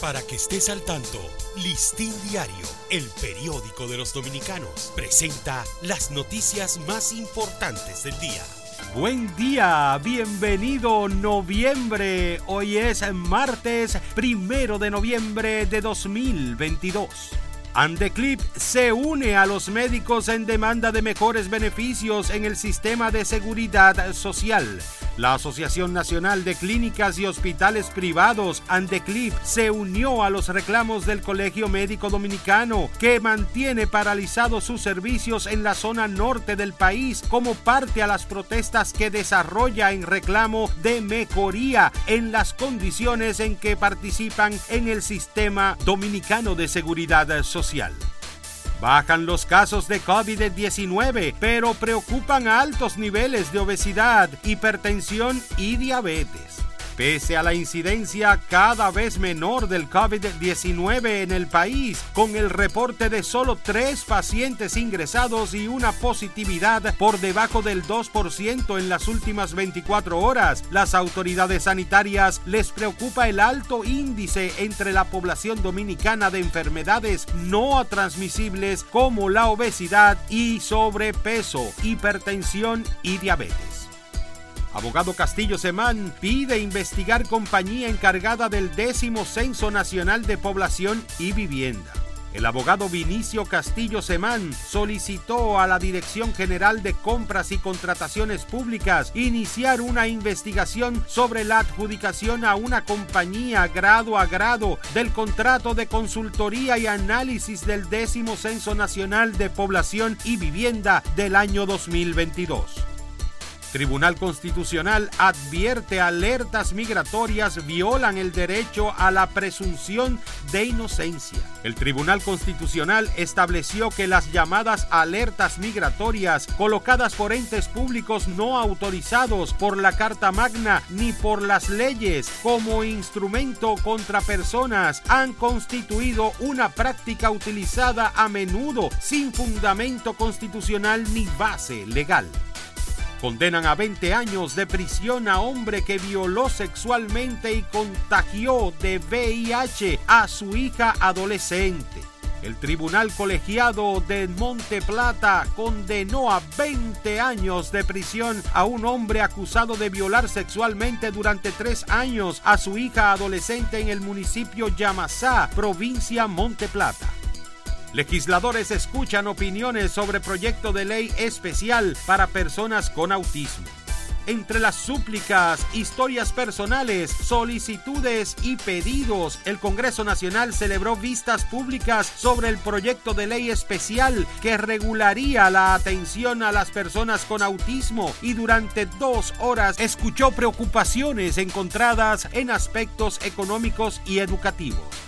Para que estés al tanto, Listín Diario, el periódico de los dominicanos, presenta las noticias más importantes del día. Buen día, bienvenido noviembre. Hoy es martes primero de noviembre de 2022. Andeclip se une a los médicos en demanda de mejores beneficios en el sistema de seguridad social. La Asociación Nacional de Clínicas y Hospitales Privados, Andeclip, se unió a los reclamos del Colegio Médico Dominicano, que mantiene paralizados sus servicios en la zona norte del país como parte a las protestas que desarrolla en reclamo de mejoría en las condiciones en que participan en el sistema dominicano de seguridad social. Bajan los casos de COVID-19, pero preocupan altos niveles de obesidad, hipertensión y diabetes. Pese a la incidencia cada vez menor del COVID-19 en el país, con el reporte de solo tres pacientes ingresados y una positividad por debajo del 2% en las últimas 24 horas, las autoridades sanitarias les preocupa el alto índice entre la población dominicana de enfermedades no transmisibles como la obesidad y sobrepeso, hipertensión y diabetes. Abogado Castillo Semán pide investigar compañía encargada del décimo Censo Nacional de Población y Vivienda. El abogado Vinicio Castillo Semán solicitó a la Dirección General de Compras y Contrataciones Públicas iniciar una investigación sobre la adjudicación a una compañía grado a grado del contrato de consultoría y análisis del décimo Censo Nacional de Población y Vivienda del año 2022. Tribunal Constitucional advierte alertas migratorias violan el derecho a la presunción de inocencia. El Tribunal Constitucional estableció que las llamadas alertas migratorias colocadas por entes públicos no autorizados por la Carta Magna ni por las leyes como instrumento contra personas han constituido una práctica utilizada a menudo sin fundamento constitucional ni base legal. Condenan a 20 años de prisión a hombre que violó sexualmente y contagió de VIH a su hija adolescente. El Tribunal Colegiado de Monte Plata condenó a 20 años de prisión a un hombre acusado de violar sexualmente durante tres años a su hija adolescente en el municipio Yamasá, provincia Monte Plata. Legisladores escuchan opiniones sobre proyecto de ley especial para personas con autismo. Entre las súplicas, historias personales, solicitudes y pedidos, el Congreso Nacional celebró vistas públicas sobre el proyecto de ley especial que regularía la atención a las personas con autismo y durante dos horas escuchó preocupaciones encontradas en aspectos económicos y educativos.